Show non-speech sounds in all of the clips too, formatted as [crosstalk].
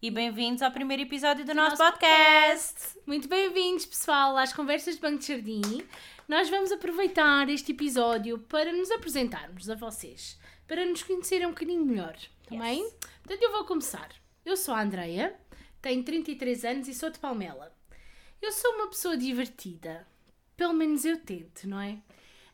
e bem-vindos ao primeiro episódio do, nosso, nosso podcast. Muito bem-vindos, pessoal, às Conversas de Banco de Jardim. Nós vamos aproveitar este episódio para nos apresentarmos a vocês, para nos conhecerem um bocadinho melhor, também? Yes. Portanto, eu vou começar. Eu sou a Andreia, tenho 33 anos e sou de Palmela. Eu sou uma pessoa divertida, pelo menos eu tento, não é?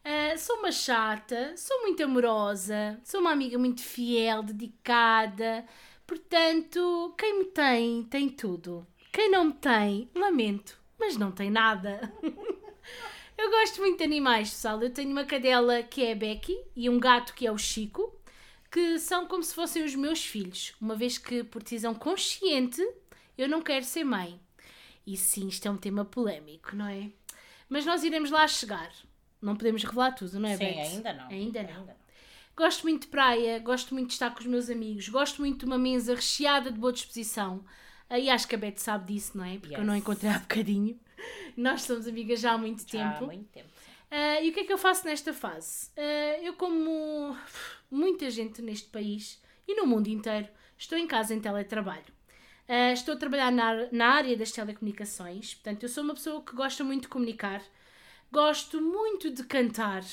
Uh, sou uma chata, sou muito amorosa, sou uma amiga muito fiel, dedicada. Portanto, quem me tem, tem tudo. Quem não me tem, lamento, mas não tem nada. [laughs] eu gosto muito de animais, pessoal. Eu tenho uma cadela que é a Becky e um gato que é o Chico, que são como se fossem os meus filhos, uma vez que, por decisão consciente, eu não quero ser mãe. E sim, isto é um tema polémico, não é? Mas nós iremos lá chegar. Não podemos revelar tudo, não é, Sim, Beth? ainda não. Ainda não. Ainda não. Gosto muito de praia, gosto muito de estar com os meus amigos, gosto muito de uma mesa recheada de boa disposição. E acho que a Beth sabe disso, não é? Porque eu não a Yes. encontrei há bocadinho. [laughs] Nós somos amigas já há muito Já há tempo. muito tempo. Ah, e o que é que eu faço nesta fase? Ah, eu, como muita gente neste país e no mundo inteiro, estou em casa em teletrabalho. Ah, estou a trabalhar na, na área das telecomunicações, portanto, eu sou uma pessoa que gosta muito de comunicar, gosto muito de cantar.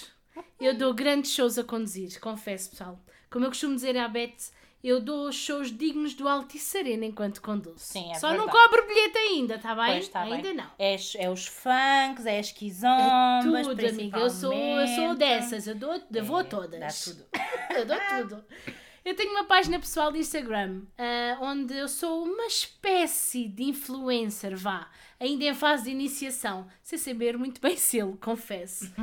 Eu dou grandes shows a conduzir, confesso, pessoal. Como eu costumo dizer à Beth, eu dou shows dignos do Altice Arena enquanto conduzo. Sim, é Só não verdade. cobro bilhete ainda, está bem? Pois, tá bem. ainda não. É, é os funks, é as É quizombas, tudo, amiga. Eu sou, eu sou dessas. Eu, dou, eu vou a É, todas. Dá tudo. [laughs] eu dou tudo. [laughs] Eu tenho uma página pessoal de Instagram ah, onde eu sou uma espécie de influencer, vá, ainda em fase de iniciação, sem saber muito bem sê-lo, confesso.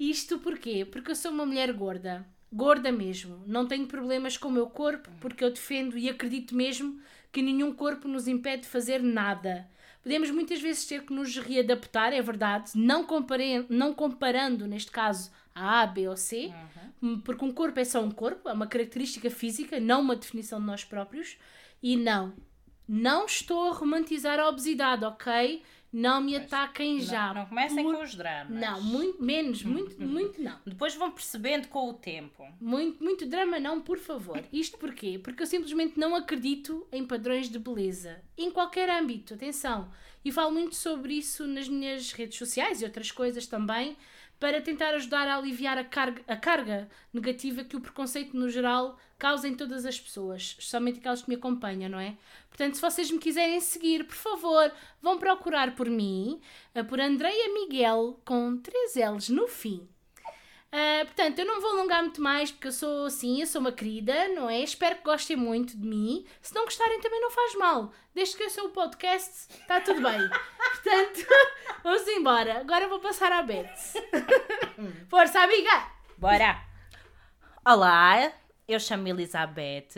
Isto porquê? Porque eu sou uma mulher gorda, gorda mesmo. Não tenho problemas com o meu corpo porque eu defendo e acredito mesmo que nenhum corpo nos impede de fazer nada. Podemos muitas vezes ter que nos readaptar, é verdade, não, compare- não comparando, neste caso, a A, B ou C, Uhum. porque um corpo é só um corpo, é uma característica física, não uma definição de nós próprios. E não, não estou a romantizar a obesidade, ok? Não me ataquem já. Não, não comecem Por- com os dramas. Não, muito menos, [laughs] muito, muito não. Depois vão percebendo com o tempo. Muito, muito drama não, por favor. Isto porquê? Porque eu simplesmente não acredito em padrões de beleza. Em qualquer âmbito, atenção. E falo muito sobre isso nas minhas redes sociais e outras coisas também, para tentar ajudar a aliviar a carga, a carga negativa que o preconceito no geral causa em todas as pessoas, especialmente aquelas que me acompanham, não é? Portanto, se vocês me quiserem seguir, por favor, vão procurar por mim, eh, por Andreia Miguel, com três L's no fim. Ah, portanto, eu não vou alongar muito mais porque eu sou assim, eu sou uma querida, não é? Espero que gostem muito de mim. Se não gostarem, também não faz mal. Desde que eu sou o podcast, está tudo bem. [laughs] Portanto, [laughs] vamos embora. Agora vou passar à Beth. [laughs] Força, amiga! Bora! Olá, eu chamo-me Elizabeth,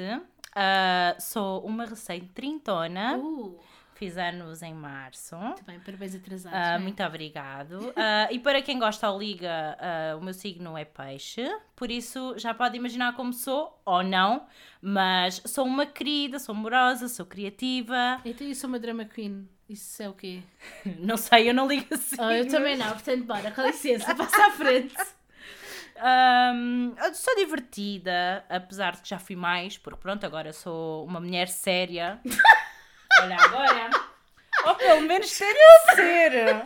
ah, sou uma recém-trintona, Uh, fiz anos em março. muito bem, parabéns atrasados. É? muito obrigado. Ah, e para quem gosta ou liga, ah, o meu signo é peixe, por isso já pode imaginar como sou ou não, mas sou uma querida, sou amorosa, sou criativa. Então eu sou uma drama queen. Isso é o quê? [laughs] Não sei, eu não ligo assim. Ah, eu também não, portanto, bora, com licença, passa à frente. [laughs] Eu sou divertida, apesar de que já fui mais, porque pronto, agora sou uma mulher séria. [laughs] Olha agora. Ou pelo menos [laughs] tento ser.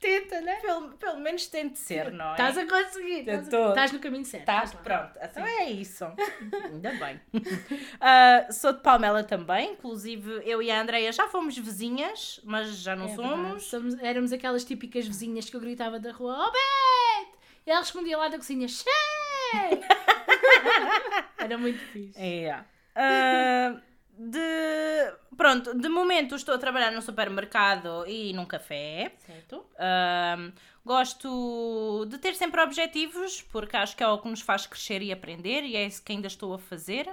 Tenta, né? Pelo, pelo menos tento ser, não é? Estás a conseguir. Estás, tô. estás no caminho certo. Tá, estás pronto, então é isso. [laughs] Ainda bem. [laughs] Ah, sou de Palmela também, inclusive eu e a Andreia já fomos vizinhas, mas já não É somos. Somos- Éramos aquelas típicas vizinhas que eu gritava da rua, oh Beth! E ela respondia lá da cozinha, Che! Era muito fixe. É. Ah, de pronto, de momento estou a trabalhar no supermercado e num café. Certo? Ah, gosto de ter sempre objetivos, porque acho que é o que nos faz crescer e aprender, e é isso que ainda estou a fazer,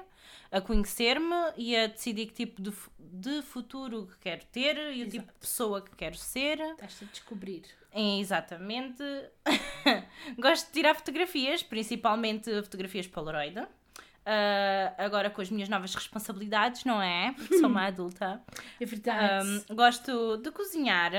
a conhecer-me e a decidir que tipo de, de futuro que quero ter e o tipo de pessoa que quero ser. Estás a descobrir. É, Exatamente. [laughs] Gosto de tirar fotografias, principalmente fotografias Polaroid. Ah, agora com as minhas novas responsabilidades, não é? Porque sou uma [laughs] adulta. É verdade. Ahm, gosto de cozinhar.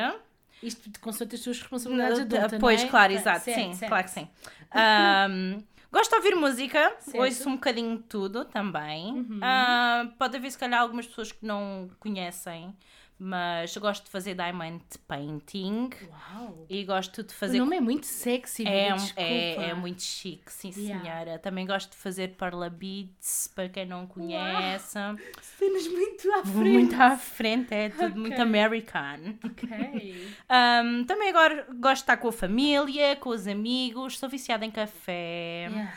Isto de consoante as tuas responsabilidades Ah, adultas, pois, não é? claro, exato, certo, sim, certo. claro que sim. Ahm, Gosto de ouvir música, Certo. ouço um bocadinho de tudo também. Uhum. Ah, pode haver, se calhar, algumas pessoas que não conhecem, mas gosto de fazer diamond painting Uau! e gosto de O fazer. nome é muito sexy, É, é, é, muito chique, sim Yeah. senhora. Também gosto de fazer parla beads, para quem não conhece. Cenas muito à frente. Muito à frente, é tudo muito Ok. American. Ok. Um, também agora gosto de estar com a família, com os amigos, sou viciada em café. Yeah.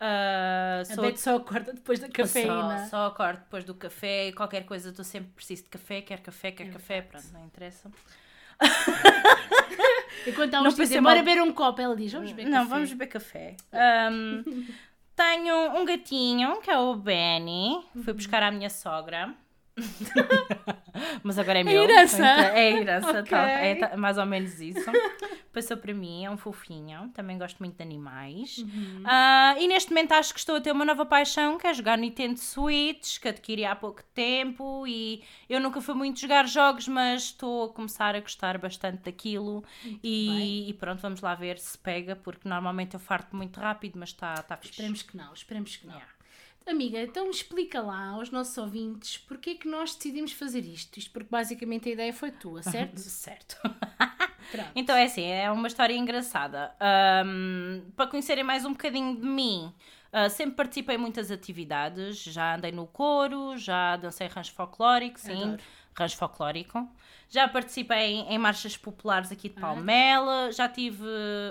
Uh, A sou só acorda depois da cafeína. Só, só acordo depois do café, qualquer coisa, estou sempre preciso de café, quer café, quer café, pronto, não interessa. [laughs] Enquanto há Não uns dizem, bora beber um copo, ela diz, vamos beber não, café. vamos beber café. Um, [laughs] tenho um gatinho que é o Benny, Uhum. fui buscar à minha sogra. [laughs] Mas agora é meu. herança. Então, É herança, tá, é tá- mais ou menos isso. Passou para mim, é um fofinho. Também gosto muito de animais. Uhum. Ah, e neste momento acho que estou a ter uma nova paixão, que é jogar Nintendo Switch, que adquiri há pouco tempo. E eu nunca fui muito jogar jogos, mas estou a começar a gostar bastante daquilo. E, e pronto, vamos lá ver se pega, porque normalmente eu farto muito rápido, mas está tá fixe. Esperemos que não, esperemos que não. Yeah. Amiga, então explica lá aos nossos ouvintes porque é que nós decidimos fazer isto. Isto porque basicamente a ideia foi tua, certo? [laughs] Certo. Então é assim, é uma história engraçada. Ahm, para conhecerem mais um bocadinho de mim, ah, sempre participei em muitas atividades. Já andei no coro, já dancei rancho folclórico, sim, Adoro. Rancho folclórico. Já participei em, em marchas populares aqui de Palmela. Já tive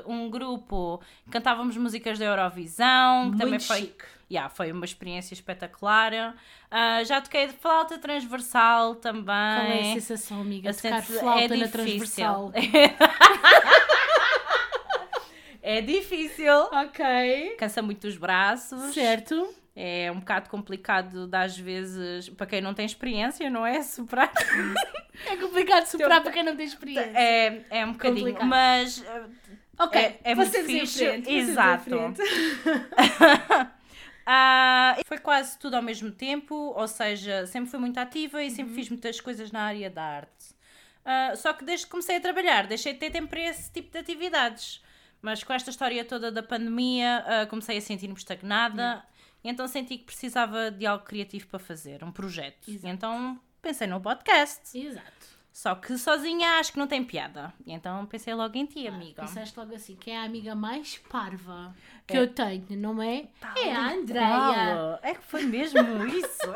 um grupo que cantávamos músicas da Eurovisão, que também Muito foi, chique. Yeah, foi uma experiência espetacular. Ah, já toquei de flauta transversal também. Qual é a sensação, amiga? A Tocar flauta é na difícil. transversal. [laughs] É difícil. ok. Cansa muito os braços. Certo. É um bocado complicado, de, às vezes, para quem não tem experiência, não é? [laughs] Superar. É complicado superar para quem não tem experiência. É, é um bocadinho. Complicado. Mas eh, ok, é- é muito fixe. frente, Exato. [laughs] ah, foi quase tudo ao mesmo tempo, ou seja, sempre fui muito ativa e Uhum. sempre fiz muitas coisas na área da arte. Ah, só que desde que comecei a trabalhar, deixei de ter tempo para esse tipo de atividades. Mas com esta história toda da pandemia, ah, comecei a sentir-me estagnada. E então senti que precisava de algo criativo para fazer, um projeto. Exato. então pensei no podcast. Exato. Só que sozinha acho que não tem piada. Então pensei logo em ti, amiga. Pensaste logo assim, quem é a amiga mais parva que É. eu tenho, não é? é a Andreia. É que foi mesmo [laughs] isso.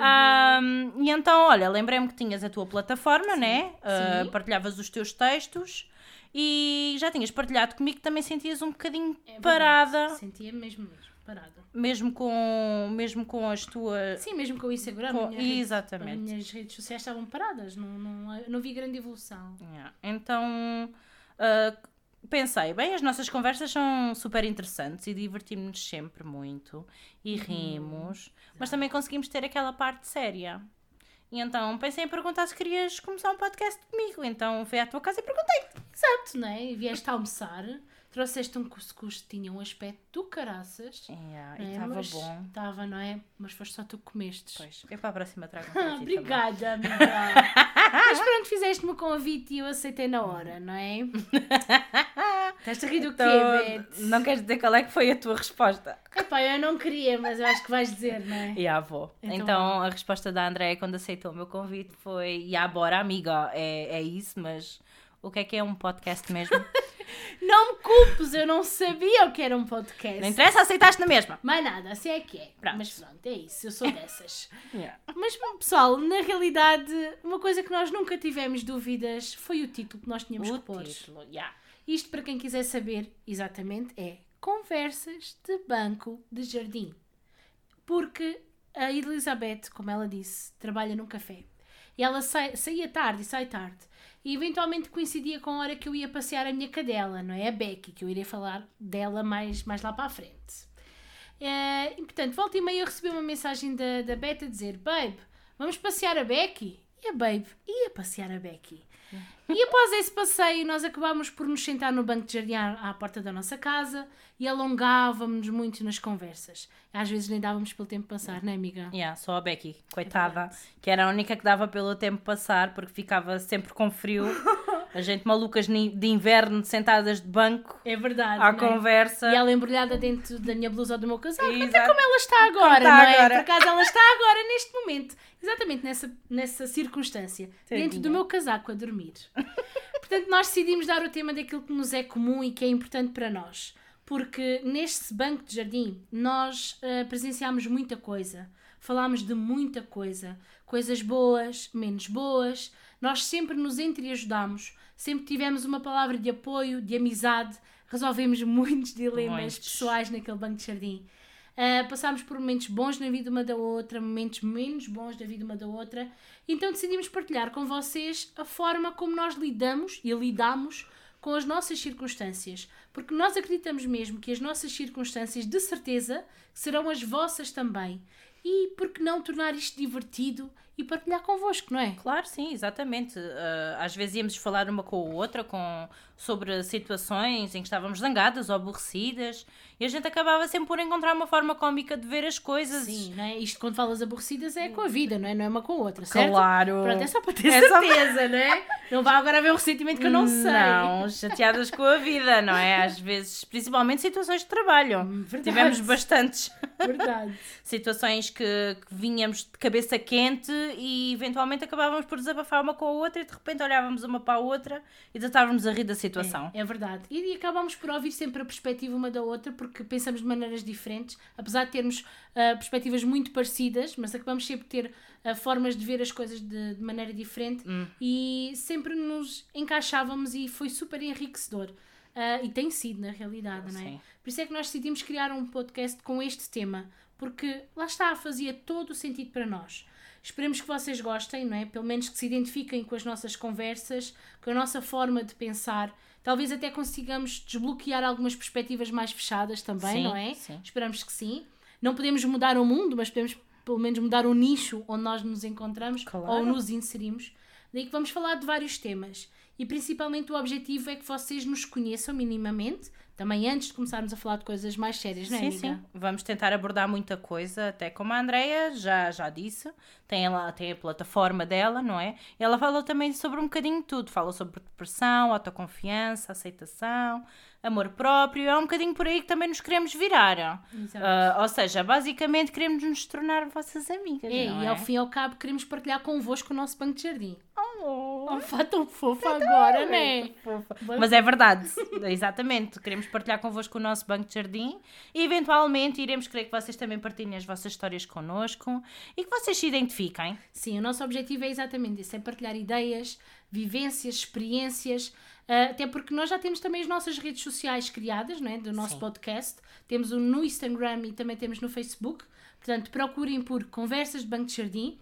Ahm, e então, olha, lembrei-me que tinhas a tua plataforma, né? Ah, sim. partilhavas os teus textos e já tinhas partilhado comigo que também sentias um bocadinho É parada, Sentia mesmo, mesmo, parada. mesmo com, mesmo com as tuas. Sim, mesmo com o Instagram, Com- a minha rede- exatamente. as minhas redes sociais estavam paradas, não, não, não vi grande evolução. Yeah. Então ah, pensei, bem, as nossas conversas são super interessantes e divertimos-nos sempre muito e Uhum. rimos, mas também conseguimos ter aquela parte séria. E então pensei em perguntar se querias começar um podcast comigo. Então fui à tua casa e perguntei. Exato, não é? E vieste almoçar, trouxeste um cuscuz que tinha um aspecto do caraças. Yeah, não e é? estava Mas bom. Estava, não é? Mas foste só tu que comestes. Pois, eu para a próxima trago um. [laughs] Obrigada, [laughs] amiga. Mas pronto, fizeste-me o convite e eu aceitei na hora, não é? [laughs] Estás a rir do quê, Então, Beth? não queres dizer qual é que foi a tua resposta? Epá, eu não queria, mas eu acho que vais dizer, não é? E a avó. Então- Então, a resposta da Andréia quando aceitou o meu convite foi: Ya, bora, amiga, é, é isso, mas o que é que é um podcast mesmo? [laughs] Não me culpes, eu não sabia o que era um podcast. Não interessa, aceitaste na mesma. Mais nada, assim é que é. Pronto. Mas pronto, é isso, eu sou dessas. [laughs] Yeah. Mas pessoal, na realidade, uma coisa que nós nunca tivemos dúvidas foi o título que nós tínhamos O que pôr. título, ya. Isto, para quem quiser saber exatamente, é Conversas de Banco de Jardim. Porque a Elizabeth, como ela disse, trabalha num café. E ela saía tarde e sai tarde. E eventualmente coincidia com a hora que eu ia passear a minha cadela, não é? A Becky, que eu irei falar dela mais, mais lá para a frente. Eh, e portanto, volta e meia eu recebi uma mensagem da, da Beth a dizer: Babe, vamos passear a Becky? E a Babe ia passear a Becky. E após esse passeio, nós acabámos por nos sentar no banco de jardim à, à porta da nossa casa e alongávamos-nos muito nas conversas. Às vezes nem dávamos pelo tempo passar, não é, amiga? Yeah, só a Becky, coitada, verdade. que era a única que dava pelo tempo passar porque ficava sempre com frio. [laughs] A gente malucas de inverno sentadas de banco É verdade. à é? conversa. E ela embrulhada dentro da minha blusa ou do meu casaco. Até Exato. como ela está agora, está não é? agora. Por acaso ela está agora, neste momento. Exatamente nessa, nessa circunstância. Dentro do Tadinha. meu casaco a dormir. [laughs] Portanto, nós decidimos dar o tema daquilo que nos é comum e que é importante para nós. Porque neste banco de jardim nós ah, presenciámos muita coisa. Falámos de muita coisa. Coisas boas, menos boas. Nós sempre nos entreajudámos. Sempre tivemos uma palavra de apoio, de amizade. Resolvemos [laughs] muitos dilemas Muitos. pessoais naquele banco de jardim. Uh, passámos por momentos bons na vida uma da outra, momentos menos bons da vida uma da outra. Então decidimos partilhar com vocês a forma como nós lidamos e lidamos com as nossas circunstâncias. Porque nós acreditamos mesmo que as nossas circunstâncias, de certeza, serão as vossas também. E por que não tornar isto divertido e partilhar convosco, não é? Claro, sim, exatamente. Ah, às vezes íamos falar uma com a outra com, sobre situações em que estávamos zangadas ou aborrecidas e a gente acabava sempre por encontrar uma forma cómica de ver as coisas. Sim, não é? Isto quando falas aborrecidas é com a vida, não é? Não é uma com a outra, certo? Claro. Pronto, é só para ter É só- certeza, não é? Não vá agora haver um ressentimento que eu não sei. Não, chateadas com a vida, não é? Às vezes, principalmente situações de trabalho. Hum, verdade. Tivemos bastantes Verdade. [laughs] situações que, que vinhamos de cabeça quente e eventualmente acabávamos por desabafar uma com a outra e de repente olhávamos uma para a outra e estávamos a rir da situação. É, é verdade. E, e acabamos por ouvir sempre a perspectiva uma da outra porque pensamos de maneiras diferentes, apesar de termos ah, perspectivas muito parecidas, mas acabamos sempre por ter ah, formas de ver as coisas de, de maneira diferente Hum. e sempre nos encaixávamos e foi super enriquecedor. Ah, e tem sido, na realidade, não é? Sim. Por isso é que nós decidimos criar um podcast com este tema, porque lá está, fazia todo o sentido para nós. Esperemos que vocês gostem, não é? Pelo menos que se identifiquem com as nossas conversas, com a nossa forma de pensar. Talvez até consigamos desbloquear algumas perspectivas mais fechadas também, Sim, não é? sim. Esperamos que sim. Não podemos mudar o mundo, mas podemos pelo menos mudar o nicho onde nós nos encontramos Claro. ou nos inserimos. Daí que vamos falar de vários temas. E principalmente o objetivo é que vocês nos conheçam minimamente, também antes de começarmos a falar de coisas mais sérias, não é, Sim, amiga? sim. Vamos tentar abordar muita coisa, até como a Andrea já, já disse, tem, ela, tem a plataforma dela, não é? Ela fala também sobre um bocadinho de tudo. Fala sobre depressão, autoconfiança, aceitação, amor próprio. É um bocadinho por aí que também nos queremos virar. Ah, ou seja, basicamente queremos nos tornar vossas amigas. É, não e é? ao fim e ao cabo queremos partilhar convosco o nosso banco de jardim. Oh, Oh, fá tão fofa agora, né? Mas é verdade, exatamente. Queremos partilhar convosco o nosso banco de jardim e eventualmente iremos querer que vocês também partilhem as vossas histórias connosco e que vocês se identifiquem. Sim, o nosso objetivo é exatamente isso: é partilhar ideias, vivências, experiências, ah, até porque nós já temos também as nossas redes sociais criadas, não é? Do nosso Sim. podcast. Temos o no Instagram e também temos no Facebook. Portanto, procurem por Conversas de Banco de Jardim.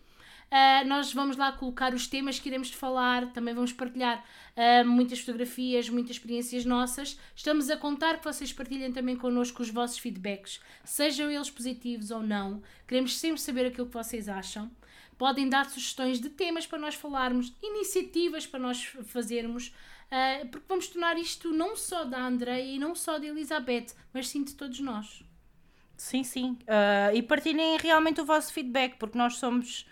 Ah, nós vamos lá colocar os temas que iremos falar, também vamos partilhar ah, muitas fotografias, muitas experiências nossas. Estamos a contar que vocês partilhem também connosco os vossos feedbacks, sejam eles positivos ou não. Queremos sempre saber aquilo que vocês acham. Podem dar sugestões de temas para nós falarmos, iniciativas para nós fazermos, ah, porque vamos tornar isto não só da Andreia e não só da Elizabeth, mas sim de todos nós. Sim, sim. E partilhem realmente o vosso feedback, porque nós somos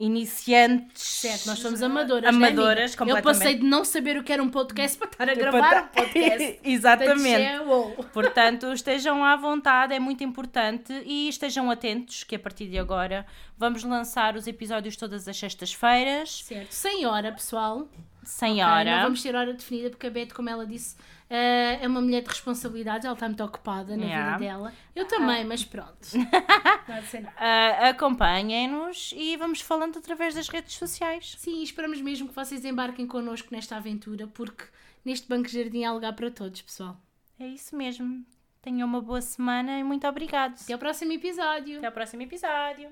iniciantes. Certo, nós somos amadoras. Amadoras, né, amiga? Eu completamente. passei de não saber o que era um podcast para estar a gravar um [laughs] podcast. Exatamente. Portanto, é. Portanto, estejam à vontade, é muito importante e estejam atentos que a partir de agora vamos lançar os episódios todas as sextas-feiras, Certo, sem hora, pessoal. sem Ok, hora. Não vamos ter hora definida porque a Beth, como ela disse, é uma mulher de responsabilidades, ela está muito ocupada na Yeah. vida dela. Eu também, mas pronto. [laughs] Ah, Acompanhem-nos e vamos falando através das redes sociais. Sim, esperamos mesmo que vocês embarquem connosco nesta aventura, porque neste Banco Jardim há lugar para todos, pessoal. É isso mesmo. Tenham uma boa semana e muito obrigado. Até ao próximo episódio. Até ao próximo episódio.